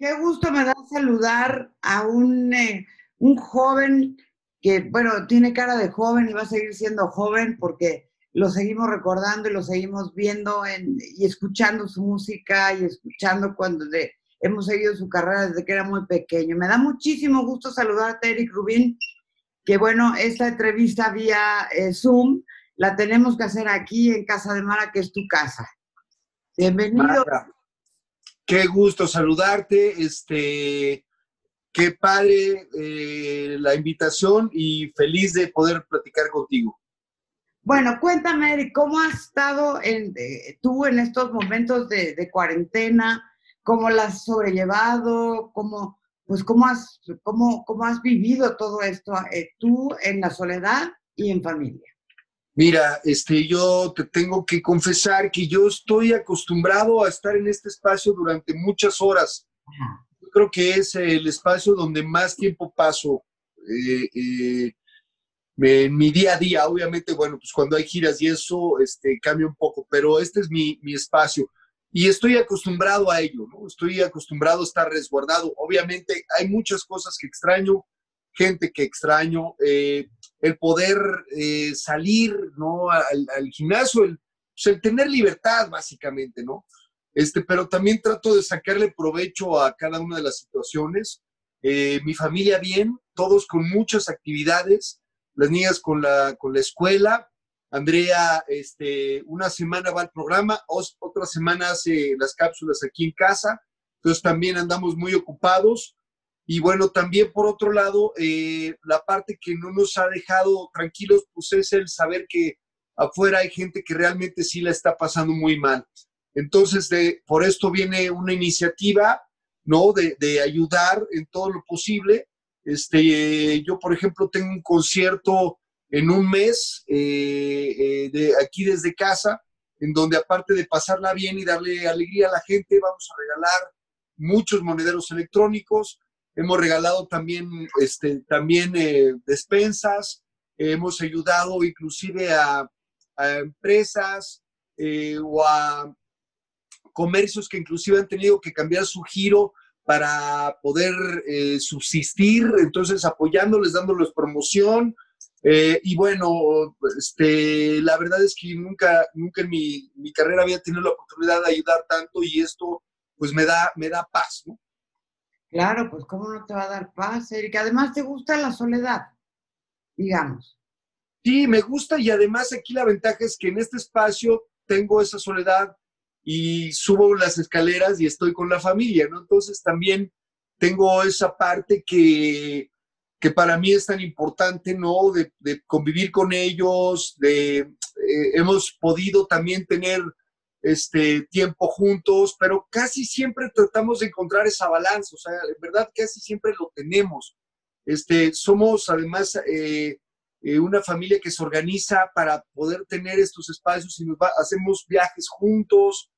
Qué gusto me da saludar a un, eh, un joven que, bueno, tiene cara de joven y va a seguir siendo joven porque lo seguimos recordando y lo seguimos viendo en, y escuchando su música y escuchando cuando de, hemos seguido su carrera desde que era muy pequeño. Me da muchísimo gusto saludarte, Eric Rubín, que bueno, esta entrevista vía eh, Zoom la tenemos que hacer aquí en Casa de Mara, que es tu casa. Bienvenido. Mara, qué gusto saludarte, este, qué padre eh, la invitación y feliz de poder platicar contigo. Bueno, cuéntame, Eric, ¿cómo has estado en, eh, tú en estos momentos de, cuarentena? cómo la has sobrellevado, cómo, pues cómo has, cómo, cómo has vivido todo esto eh, tú en la soledad y en familia. Mira, este, yo te tengo que confesar que yo estoy acostumbrado a estar en este espacio durante muchas horas. Yo creo que es el espacio donde más tiempo paso eh, eh, en mi día a día. Obviamente, bueno, pues cuando hay giras y eso este, cambia un poco, pero este es mi, mi espacio y estoy acostumbrado a ello, ¿no? Estoy acostumbrado a estar resguardado. Obviamente hay muchas cosas que extraño, gente que extraño, eh, el poder eh, salir, ¿no? Al, gimnasio, el, pues, el, tener libertad, básicamente, ¿no? Este, pero también trato de sacarle provecho a cada una de las situaciones. Eh, mi familia bien, todos con muchas actividades, las niñas con la, con la escuela, Andrea, este, una semana va al programa, otra semana hace las cápsulas aquí en casa, entonces también andamos muy ocupados. Y bueno, también por otro lado, eh, la parte que no nos ha dejado tranquilos, pues es el saber que afuera hay gente que realmente sí la está pasando muy mal. Entonces, de, por esto viene una iniciativa, ¿no? De, de ayudar en todo lo posible. Este, yo, por ejemplo, tengo un concierto en un mes eh, eh, de aquí desde casa, en donde aparte de pasarla bien y darle alegría a la gente, vamos a regalar muchos monederos electrónicos. Hemos regalado también, este, también eh, despensas, hemos ayudado inclusive a, empresas o a comercios que inclusive han tenido que cambiar su giro para poder subsistir, entonces apoyándoles, dándoles promoción, eh, y bueno, este, la verdad es que nunca, nunca en mi, mi, carrera había tenido la oportunidad de ayudar tanto y esto pues me da, me da paz, ¿no? Claro, pues cómo no te va a dar paz, Erika. Además te gusta la soledad, digamos. Sí, me gusta y además aquí la ventaja es que en este espacio tengo esa soledad y subo las escaleras y estoy con la familia, ¿no? Entonces también tengo esa parte que, que para mí es tan importante, ¿no? De, convivir con ellos, de, eh, hemos podido también tener este tiempo juntos, pero casi siempre tratamos de encontrar esa balanza, o sea, en verdad casi siempre lo tenemos. Este, somos además eh, eh, una familia que se organiza para poder tener estos espacios y nos hacemos viajes juntos,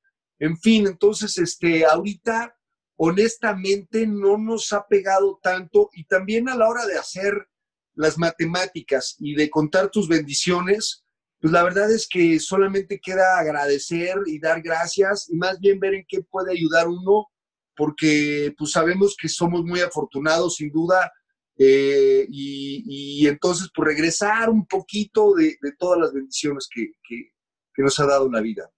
en fin, entonces, este, ahorita honestamente no nos ha pegado tanto y también a la hora de hacer las matemáticas y de contar tus bendiciones, pues la verdad es que solamente queda agradecer y dar gracias y más bien ver en qué puede ayudar uno, porque pues sabemos que somos muy afortunados sin duda eh, y, entonces pues regresar un poquito de, todas las bendiciones que, que nos ha dado la vida.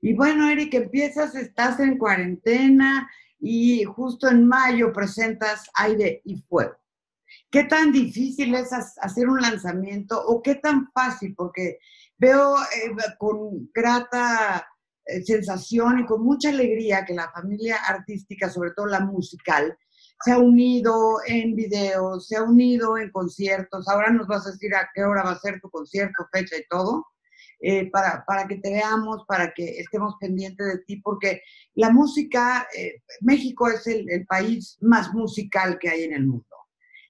Y bueno, Eric, empiezas, estás en cuarentena, y justo en mayo presentas Aire y Fuego. ¿Qué tan difícil es hacer un lanzamiento o qué tan fácil? Porque veo eh, con grata eh, sensación y con mucha alegría que la familia artística, sobre todo la musical, se ha unido en videos, se ha unido en conciertos. Ahora nos vas a decir a qué hora va a ser tu concierto, fecha y todo, eh, para, para, que te veamos, para que estemos pendientes de ti, porque la música, México es el, país más musical que hay en el mundo.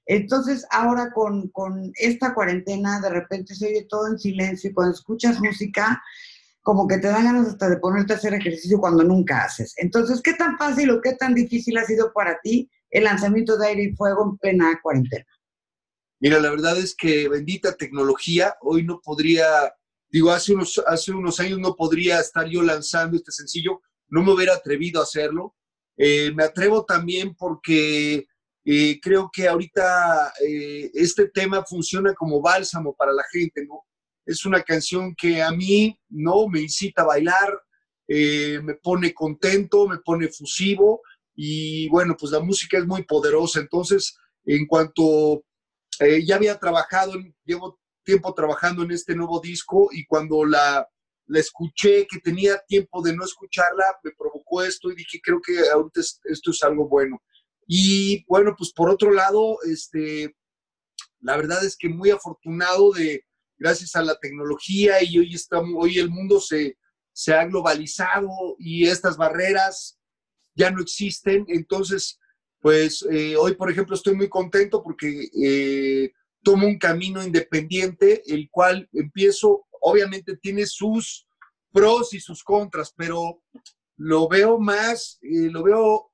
Entonces, ahora con, con esta cuarentena, de repente se oye todo en silencio y cuando escuchas música, como que te dan ganas hasta de ponerte a hacer ejercicio cuando nunca haces. Entonces, ¿qué tan fácil o qué tan difícil ha sido para ti el lanzamiento de Aire y Fuego en plena cuarentena? Mira, la verdad es que bendita tecnología, hoy no podría, digo, hace unos, hace unos años no podría estar yo lanzando este sencillo, no me hubiera atrevido a hacerlo. Eh, me atrevo también porque eh, creo que ahorita eh, este tema funciona como bálsamo para la gente, ¿no? Es una canción que a mí, ¿no? Me incita a bailar, eh, me pone contento, me pone fusivo y bueno, pues la música es muy poderosa. Entonces, en cuanto eh, ya había trabajado, llevo tiempo trabajando en este nuevo disco y cuando la, la escuché, que tenía tiempo de no escucharla, me provocó esto y dije, creo que ahorita esto es algo bueno. Y bueno, pues por otro lado, este, la verdad es que muy afortunado de, gracias a la tecnología y hoy, estamos, hoy el mundo se, se ha globalizado y estas barreras ya no existen. Entonces, pues eh, hoy, por ejemplo, estoy muy contento porque eh, tomo un camino independiente, el cual empiezo, obviamente tiene sus pros y sus contras, pero lo veo más, eh, lo veo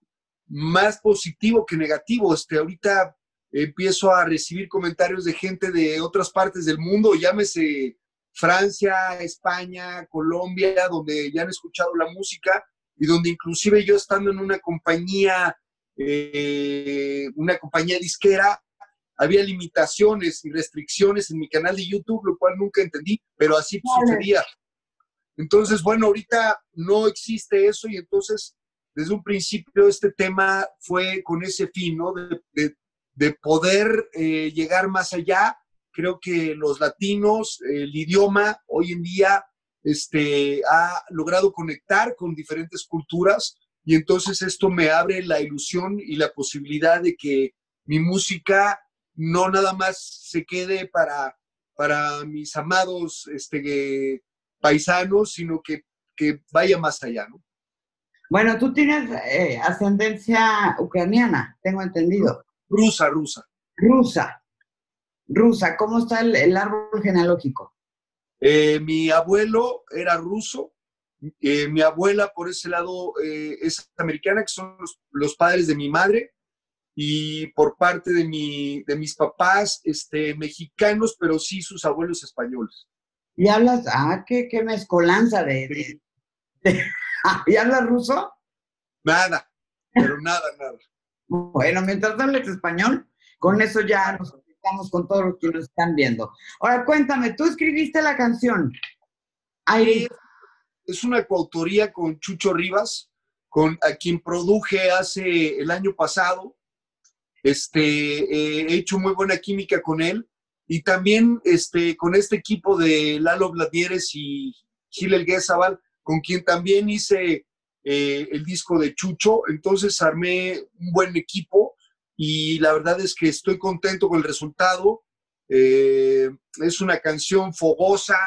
más positivo que negativo. Este, ahorita empiezo a recibir comentarios de gente de otras partes del mundo, llámese Francia, España, Colombia, donde ya han escuchado la música y donde inclusive yo estando en una compañía, eh, una compañía disquera, había limitaciones y restricciones en mi canal de YouTube, lo cual nunca entendí, pero así sucedía. Entonces, bueno, ahorita no existe eso y entonces desde un principio este tema fue con ese fin, ¿no? de, de poder eh, llegar más allá. Creo que los latinos, el idioma hoy en día este, ha logrado conectar con diferentes culturas y entonces esto me abre la ilusión y la posibilidad de que mi música no nada más se quede para, para mis amados este, paisanos, sino que, que vaya más allá, ¿no? Bueno, tú tienes eh, ascendencia ucraniana, tengo entendido. Rusa, rusa. Rusa. Rusa. ¿Cómo está el, árbol genealógico? Eh, mi abuelo era ruso. Eh, mi abuela, por ese lado, es americana, que son los, padres de mi madre. Y por parte de, mi, de mis papás, este, mexicanos, pero sí sus abuelos españoles. ¿Y hablas? Ah, qué, qué mezcolanza de... ¿Y hablas ruso? Nada, pero nada, nada. Bueno, mientras hables español, con eso ya nos conectamos con todos los que nos están viendo. Ahora, cuéntame, tú escribiste la canción. Es una coautoría con Chucho Rivas, con a quien produje hace el año pasado. Este, eh, he hecho muy buena química con él y también este, con este equipo de Lalo Vladieres y Gil Elguezabal, con quien también hice eh, el disco de Chucho, entonces armé un buen equipo y la verdad es que estoy contento con el resultado. Eh, es una canción fogosa,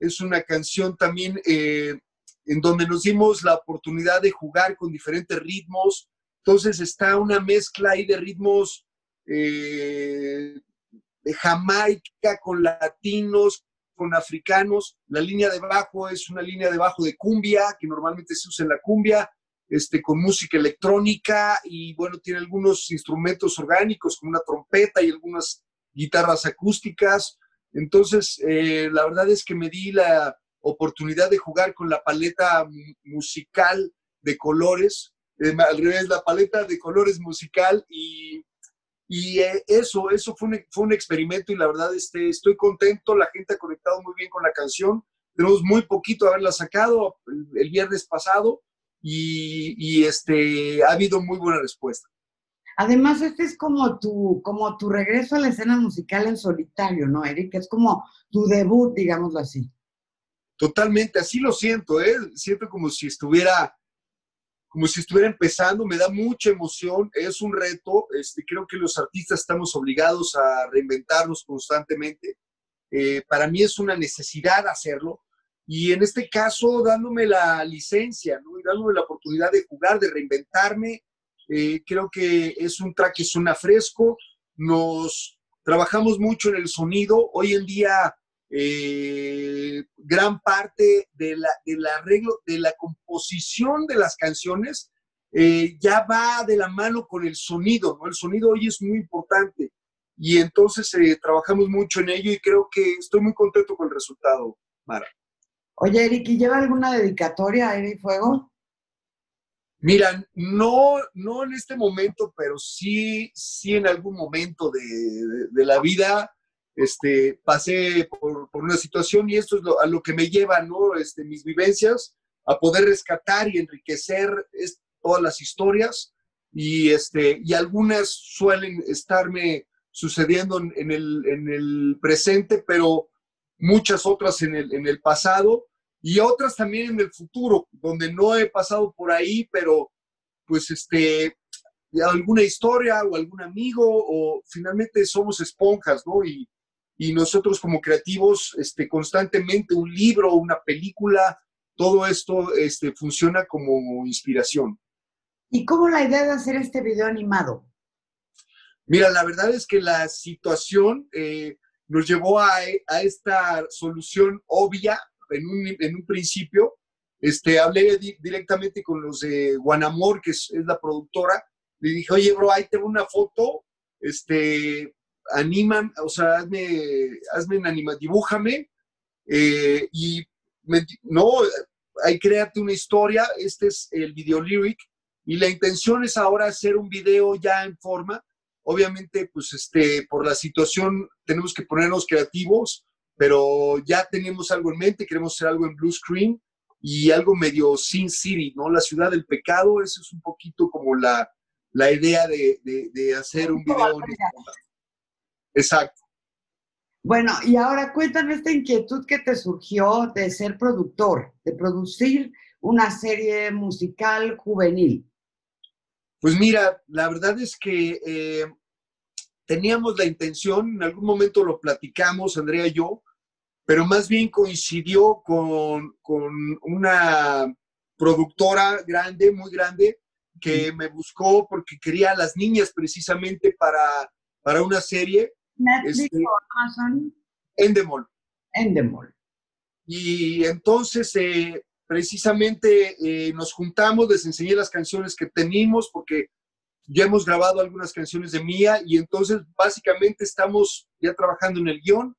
es una canción también eh, en donde nos dimos la oportunidad de jugar con diferentes ritmos. Entonces está una mezcla ahí de ritmos de Jamaica con latinos, con africanos. La línea de bajo es una línea de bajo de cumbia, que normalmente se usa en la cumbia, este, con música electrónica y bueno, tiene algunos instrumentos orgánicos como una trompeta y algunas guitarras acústicas. Entonces, eh, la verdad es que me di la oportunidad de jugar con la paleta musical de colores, eh, al revés, la paleta de colores musical y y eh, eso, eso fue un, fue un experimento y la verdad este, estoy contento, la gente ha conectado muy bien con la canción, tenemos muy poquito de haberla sacado el, viernes pasado y, este, ha habido muy buena respuesta. Además, este es como tu, como tu regreso a la escena musical en solitario, ¿no, Eric? Es como tu debut, digámoslo así. Totalmente, así lo siento, ¿eh? Siento como si estuviera, como si estuviera empezando, me da mucha emoción, es un reto, este, creo que los artistas estamos obligados a reinventarnos constantemente. Eh, para mí es una necesidad hacerlo, y en este caso dándome la licencia, ¿no? Y dándome la oportunidad de jugar, de reinventarme. Eh, creo que es un track que suena fresco. Nos trabajamos mucho en el sonido. Hoy en día, eh, gran parte de la, del arreglo, de la composición de las canciones eh, ya va de la mano con el sonido, ¿no? El sonido hoy es muy importante. Y entonces trabajamos mucho en ello y creo que estoy muy contento con el resultado, Mara. Oye, Eric, ¿y lleva alguna dedicatoria a Eric Fuego? Mira, no, no en este momento, pero sí, sí en algún momento de, la vida este, pasé por, una situación y esto es a lo que me lleva, ¿no? Este, mis vivencias, a poder rescatar y enriquecer todas las historias y, este, y algunas suelen estarme sucediendo en, el, en el presente, pero muchas otras en el, en el pasado y otras también en el futuro, donde no he pasado por ahí, pero pues este, alguna historia o algún amigo o finalmente somos esponjas, ¿no? Y nosotros como creativos, este, constantemente un libro, una película, todo esto este, funciona como inspiración. ¿Y cómo la idea de hacer este video animado? Mira, la verdad es que la situación eh, nos llevó a, a, esta solución obvia en un, en un principio. Este, hablé directamente con los de Guanamor, que es, la productora. Le dije, oye, bro, ahí tengo una foto. Este, animan, o sea, hazme, hazme en anima, dibújame. Eh, y no, hay créate una historia. Este es el video lyric. Y la intención es ahora hacer un video ya en forma. Obviamente, pues este, por la situación tenemos que ponernos creativos pero ya tenemos algo en mente, queremos hacer algo en blue screen y algo medio Sin City, ¿no? La ciudad del pecado, eso es un poquito como la, la idea de, de, hacer un video. Exacto. Bueno, y ahora cuéntame esta inquietud que te surgió de ser productor, de producir una serie musical juvenil. Pues mira, la verdad es que eh, teníamos la intención, en algún momento lo platicamos, Andrea y yo, pero más bien coincidió con, una productora grande, muy grande, que me buscó porque quería a las niñas precisamente para, para una serie. Netflix este, o Amazon. Endemol. Endemol. Y entonces, eh, precisamente eh, nos juntamos, les enseñé las canciones que tenemos, porque ya hemos grabado algunas canciones de Mía y entonces básicamente estamos ya trabajando en el guion.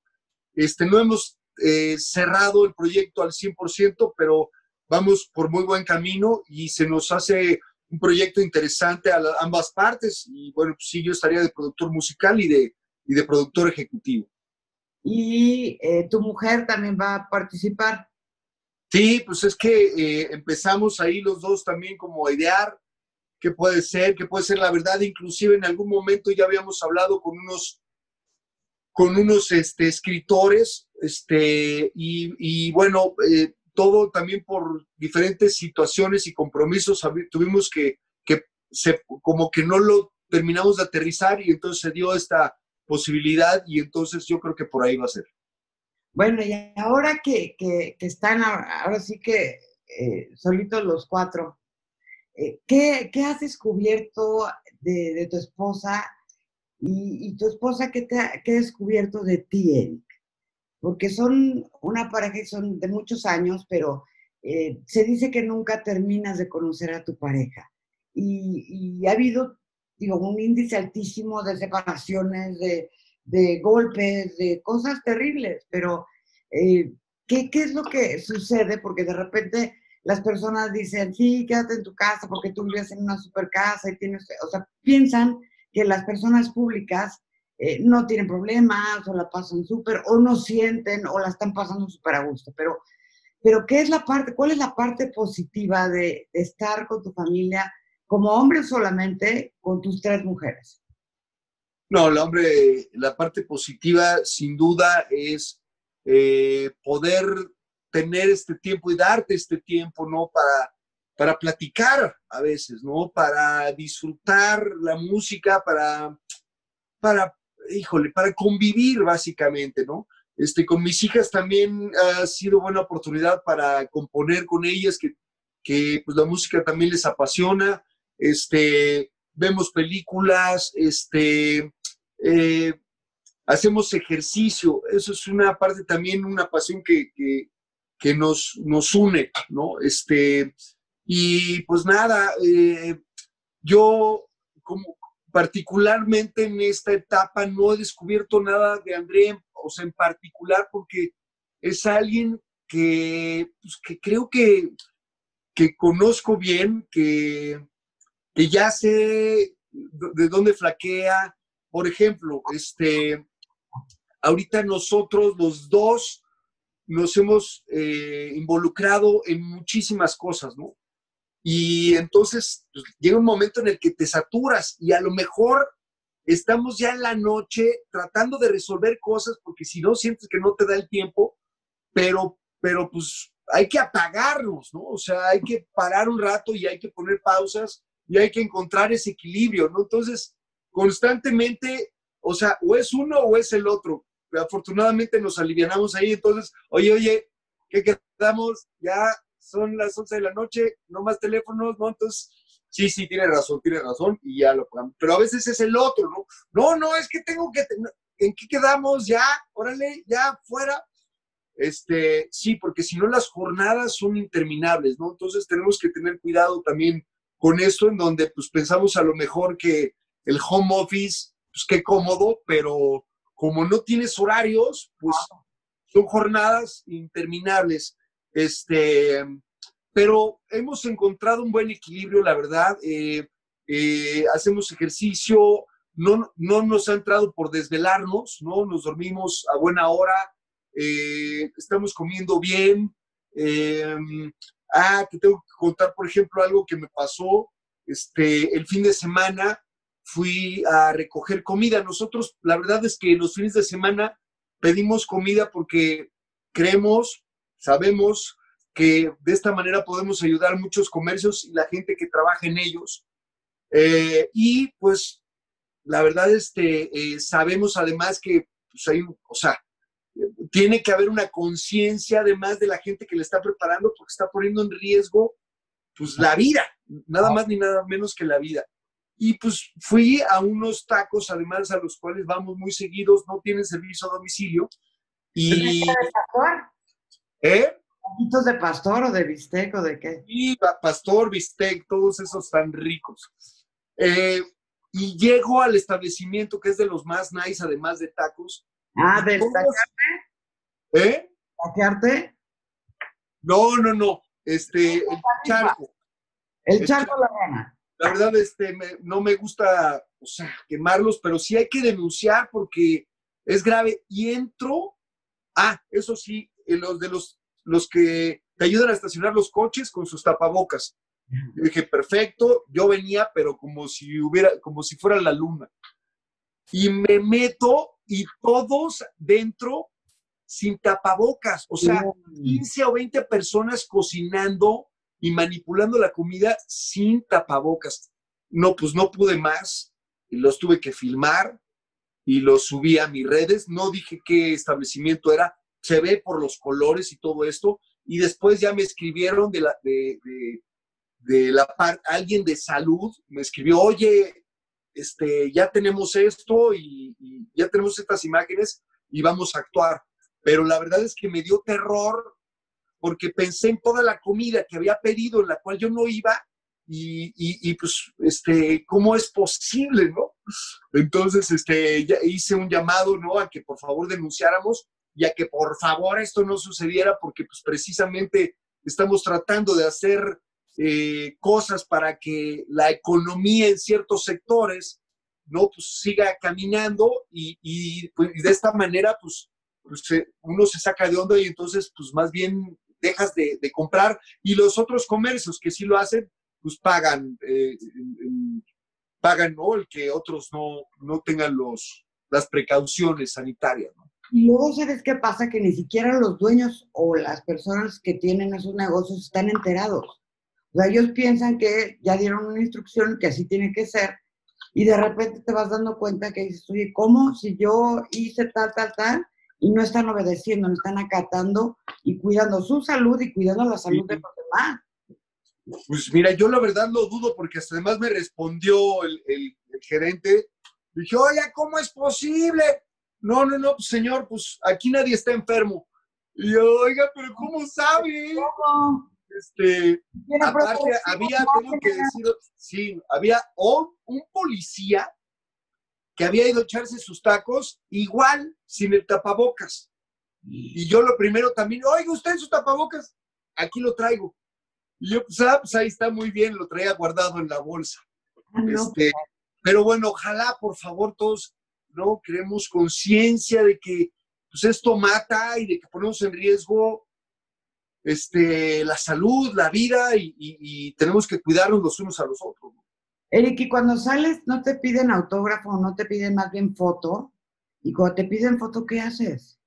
Este, no hemos eh, cerrado el proyecto al 100%, pero vamos por muy buen camino y se nos hace un proyecto interesante a ambas partes. Y bueno, pues sí, yo estaría de productor musical y de, y de productor ejecutivo. ¿Y eh, tu mujer también va a participar? Sí, pues es que eh, empezamos ahí los dos también como a idear qué puede ser, qué puede ser la verdad. Inclusive en algún momento ya habíamos hablado con unos, con unos este, escritores, este, y, bueno, eh, todo también por diferentes situaciones y compromisos tuvimos que, que se, como que no lo terminamos de aterrizar y entonces se dio esta posibilidad y entonces yo creo que por ahí va a ser. Bueno, y ahora que, que, están, ahora sí que eh, solitos los cuatro, eh, ¿qué, has descubierto de, tu esposa y, tu esposa qué, te ha, descubierto de ti, Eric? Porque son una pareja y son de muchos años, pero eh, se dice que nunca terminas de conocer a tu pareja. Y, ha habido, digo, un índice altísimo de separaciones, de, golpes, de cosas terribles, pero eh, ¿qué, ¿qué es lo que sucede? Porque de repente las personas dicen, sí, quédate en tu casa porque tú vives en una super casa y tienes, o sea, piensan que las personas públicas eh, no tienen problemas o la pasan súper o no sienten o la están pasando súper a gusto. Pero pero ¿qué es la parte, cuál es la parte positiva de, estar con tu familia como hombre solamente con tus tres mujeres? No, la hombre, la parte positiva sin duda es eh, poder tener este tiempo y darte este tiempo, ¿no? Para, para platicar a veces, ¿no? Para disfrutar la música, para, para, híjole, para convivir básicamente, ¿no? Este, con mis hijas también ha sido buena oportunidad para componer con ellas, que, que pues, la música también les apasiona. Este, vemos películas, este, eh, hacemos ejercicio. Eso es una parte también, una pasión que, que, que nos, nos une, ¿no? Este, y pues nada, eh, yo como particularmente en esta etapa no he descubierto nada de André o sea, en particular porque es alguien que, pues, que creo que, que conozco bien, que, que ya sé de dónde flaquea. Por ejemplo, este, ahorita nosotros los dos nos hemos eh, involucrado en muchísimas cosas, ¿no? Y entonces pues, llega un momento en el que te saturas y a lo mejor estamos ya en la noche tratando de resolver cosas porque si no sientes que no te da el tiempo, pero, pero pues hay que apagarnos, ¿no? O sea, hay que parar un rato y hay que poner pausas y hay que encontrar ese equilibrio, ¿no? Entonces, constantemente, o sea, o es uno o es el otro. Afortunadamente nos alivianamos ahí, entonces, oye, oye, ¿qué quedamos? Ya son las 11 de la noche, no más teléfonos, ¿no? Entonces, sí, sí, tiene razón, tiene razón, y ya lo pagamos. Pero a veces es el otro, ¿no? No, no, es que tengo que, ¿en qué quedamos? Ya, órale, ya, fuera. Este, sí, porque si no las jornadas son interminables, ¿no? Entonces tenemos que tener cuidado también con esto, en donde pues pensamos a lo mejor que el home office, pues qué cómodo, pero como no tienes horarios, pues son jornadas interminables. Este, pero hemos encontrado un buen equilibrio, la verdad. Eh, eh, hacemos ejercicio, no, no nos ha entrado por desvelarnos, ¿no? Nos dormimos a buena hora, eh, estamos comiendo bien. Ah, te tengo que contar, por ejemplo, algo que me pasó este, el fin de semana. Fui a recoger comida. Nosotros, la verdad es que los fines de semana pedimos comida porque creemos, sabemos que de esta manera podemos ayudar a muchos comercios y la gente que trabaja en ellos. Eh, y pues la verdad este, eh, sabemos además que pues, hay, o sea, tiene que haber una conciencia además de la gente que le está preparando porque está poniendo en riesgo pues la vida, nada más ni nada menos que la vida. Y pues fui a unos tacos además a los cuales vamos muy seguidos, no tienen servicio a domicilio. Y... ¿Eh? ¿Taquitos de pastor o de bistec o de qué? Sí, pastor, bistec, todos esos tan ricos. Eh, y llego al establecimiento que es de los más nice, además de tacos. Ah, ¿del taquearte? ¿Eh? ¿Taquearte? No, no, no. Este, el charco. El charco la gana. La verdad, este, no me gusta, o sea, quemarlos, pero sí hay que denunciar porque es grave. Y entro, ah, eso sí, en los de los los que te ayudan a estacionar los coches con sus tapabocas. Yo dije, perfecto, yo venía, pero como si hubiera, como si fuera la luna. Y me meto y todos dentro sin tapabocas, o sea, 15 o 20 personas cocinando y manipulando la comida sin tapabocas. No, pues no pude más y los tuve que filmar y los subí a mis redes. No dije qué establecimiento era, se ve por los colores y todo esto. Y después ya me escribieron de la, de, de, la parte, alguien de salud me escribió, oye, este, ya tenemos esto y, ya tenemos estas imágenes y vamos a actuar. Pero la verdad es que me dio terror porque pensé en toda la comida que había pedido, en la cual yo no iba, y, y, pues, este, ¿cómo es posible, no? Entonces, este, ya hice un llamado, ¿no? A que por favor denunciáramos y a que por favor esto no sucediera porque pues precisamente estamos tratando de hacer eh, cosas para que la economía en ciertos sectores no pues, siga caminando y, pues, de esta manera pues, pues uno se saca de onda y entonces pues más bien dejas de, comprar y los otros comercios que sí lo hacen, pues pagan, eh, pagan, ¿no? El que otros no, no tengan los, las precauciones sanitarias. Y luego, ¿sabes qué pasa? Que ni siquiera los dueños o las personas que tienen esos negocios están enterados. O sea, ellos piensan que ya dieron una instrucción que así tiene que ser y de repente te vas dando cuenta que dices, oye, ¿cómo si yo hice tal, tal, tal? Y no están obedeciendo, no están acatando y cuidando su salud y cuidando la salud de los demás. Pues mira, yo la verdad lo dudo porque hasta además me respondió el, el, gerente. Dije, oye, ¿cómo es posible? No, no, no, pues, señor, pues aquí nadie está enfermo. Y yo, oiga, pero ¿cómo sabe? ¿Cómo? Este, aparte, había, tengo que decir, sí, había un policía que había ido a echarse sus tacos igual sin el tapabocas. Y yo lo primero también, oiga, usted sus tapabocas, aquí lo traigo. Y yo, pues, ah, pues ahí está muy bien, lo traía guardado en la bolsa. Ah, este, pero bueno, ojalá, por favor, todos, ¿no? Creemos conciencia de que pues esto mata y de que ponemos en riesgo este, la salud, la vida y, tenemos que cuidarnos los unos a los otros. Eric, y cuando sales no te piden autógrafo, no te piden más bien foto. Y cuando te piden foto, ¿qué haces?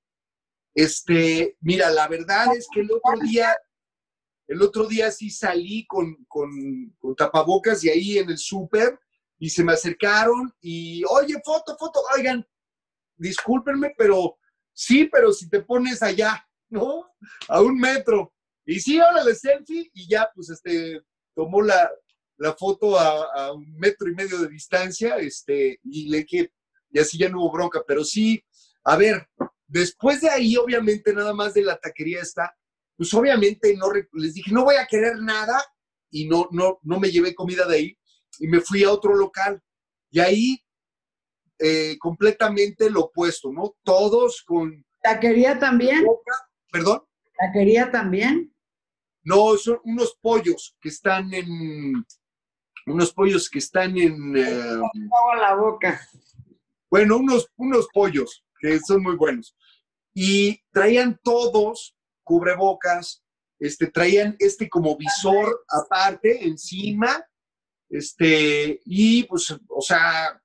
Este, mira, la verdad es que el otro día, el otro día sí salí con, con, con tapabocas y ahí en el súper y se me acercaron y, oye, foto, foto, oigan, discúlpenme, pero sí, pero si te pones allá, ¿no? A un metro. Y sí, órale, selfie, y ya, pues, este, tomó la, foto a, un metro y medio de distancia, este, y le dije, y así ya no hubo bronca, pero sí, a ver, después de ahí, obviamente, nada más de la taquería está, pues obviamente no, les dije, no voy a querer nada, y no, no, no me llevé comida de ahí, y me fui a otro local, y ahí eh, completamente lo opuesto, ¿no? Todos con... ¿Taquería también? ¿Perdón? ¿Taquería también? No, son unos pollos que están en... Unos pollos que están en... Eh, la boca. Bueno, unos, unos pollos que son muy buenos. Y traían todos cubrebocas, este, traían este como visor aparte, encima, este, y pues, o sea,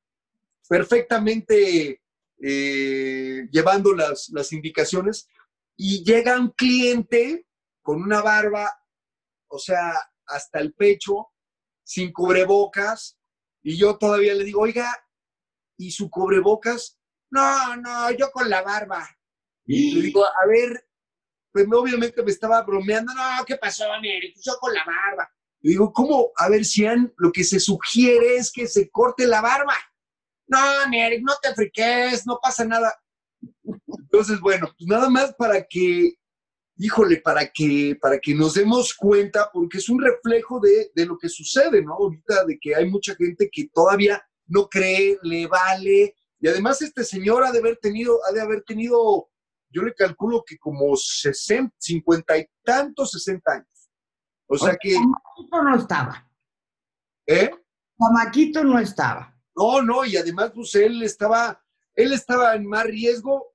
perfectamente eh, llevando las, las indicaciones y llega un cliente con una barba, o sea, hasta el pecho, sin cubrebocas, y yo todavía le digo, oiga, ¿y su cubrebocas? No, no, yo con la barba. Y le digo, a ver, pues obviamente me estaba bromeando, no, ¿qué pasó, Neri? Yo con la barba. Le digo, ¿cómo? A ver, si lo que se sugiere es que se corte la barba. No, Eric, no te friques, no pasa nada. Entonces, bueno, pues nada más para que, híjole, para que, para que nos demos cuenta, porque es un reflejo de, lo que sucede, ¿no? Ahorita de que hay mucha gente que todavía no cree, le vale. Y además este señor ha de haber tenido, ha de haber tenido, yo le calculo que como 60, 50 y tantos, 60 años. O sea que... Chamaquito no estaba. ¿Eh? Chamaquito no estaba. No, no, y además, pues él estaba, él estaba en más riesgo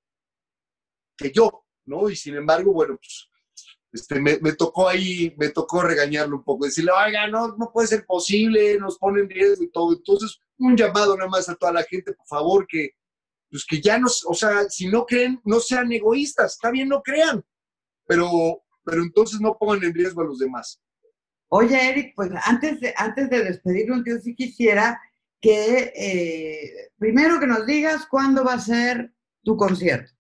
que yo, ¿no? Y sin embargo, bueno, pues este, me, tocó ahí, me tocó regañarlo un poco, decirle, oiga, no, no puede ser posible, nos ponen en riesgo y todo. Entonces, un llamado nada más a toda la gente, por favor, que, pues que ya no, o sea, si no creen, no sean egoístas, está bien, no crean, pero, pero entonces no pongan en riesgo a los demás. Oye, Eric, pues antes de, antes de despedirnos, yo sí quisiera que eh, primero que nos digas cuándo va a ser tu concierto.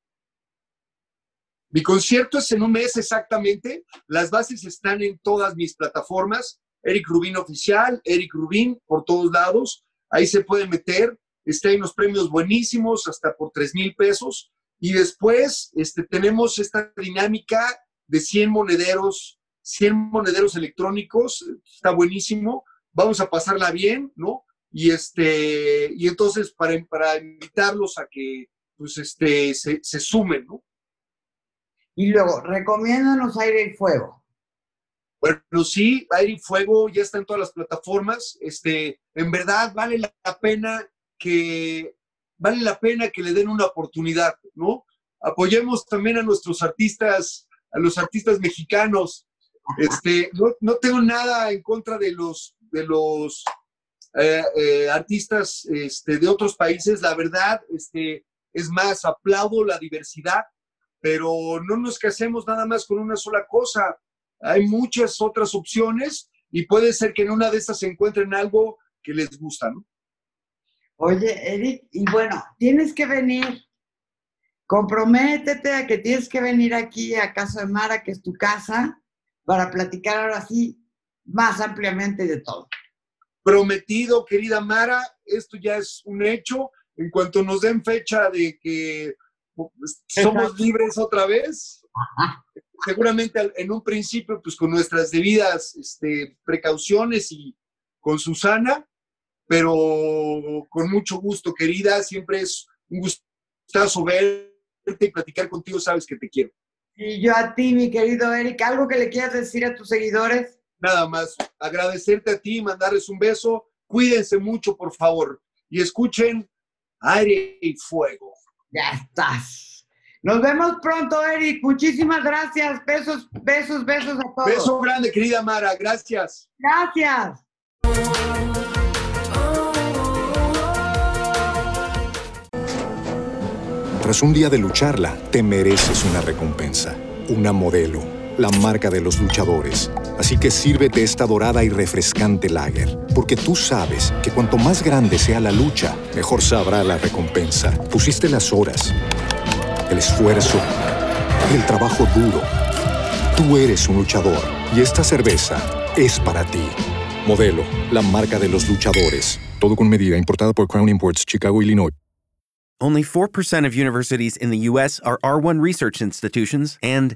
Mi concierto es en un mes exactamente. Las bases están en todas mis plataformas. Eric Rubin Oficial, Eric Rubin por todos lados. Ahí se puede meter. Está en los premios buenísimos, hasta por 3 mil pesos. Y después este, tenemos esta dinámica de 100 monederos 100 monederos electrónicos, está buenísimo, vamos a pasarla bien, ¿no? Y, este, y entonces para, para invitarlos a que pues este, se, se sumen, ¿no? Y luego, recomiéndanos Aire y Fuego. Bueno, sí, Aire y Fuego ya está en todas las plataformas. Este, en verdad vale la pena que vale la pena que le den una oportunidad, ¿no? Apoyemos también a nuestros artistas a los artistas mexicanos. Este, no, no tengo nada en contra de los, de los eh, eh, artistas este, de otros países. La verdad, este, es más, aplaudo la diversidad, pero no nos casemos nada más con una sola cosa. Hay muchas otras opciones y puede ser que en una de estas se encuentren algo que les gusta, ¿no? Oye, Eric, y bueno, tienes que venir. Comprométete a que tienes que venir aquí a Casa de Mara, que es tu casa, para platicar ahora sí más ampliamente de todo. Prometido, querida Mara, esto ya es un hecho. En cuanto nos den fecha de que somos libres otra vez, seguramente en un principio, pues con nuestras debidas este, precauciones y con Susana, pero con mucho gusto, querida. Siempre es un gustazo verte y platicar contigo, sabes que te quiero. Y yo a ti, mi querido Eric, ¿algo que le quieras decir a tus seguidores? Nada más, agradecerte a ti, mandarles un beso. Cuídense mucho, por favor, y escuchen aire y fuego. Ya estás. Nos vemos pronto, Eric. Muchísimas gracias. Besos, besos, besos a todos. Beso grande, querida Mara. Gracias. Gracias. Tras un día de lucharla, te mereces una recompensa, una modelo, la marca de los luchadores. Así que sírvete esta dorada y refrescante lager, porque tú sabes que cuanto más grande sea la lucha, mejor sabrá la recompensa. Pusiste las horas, el esfuerzo, el trabajo duro. Tú eres un luchador y esta cerveza es para ti. Modelo, la marca de los luchadores. Todo con medida, importada por Crown Imports, Chicago, Illinois. Only 4% of universities in the U.S. are R1 research institutions, and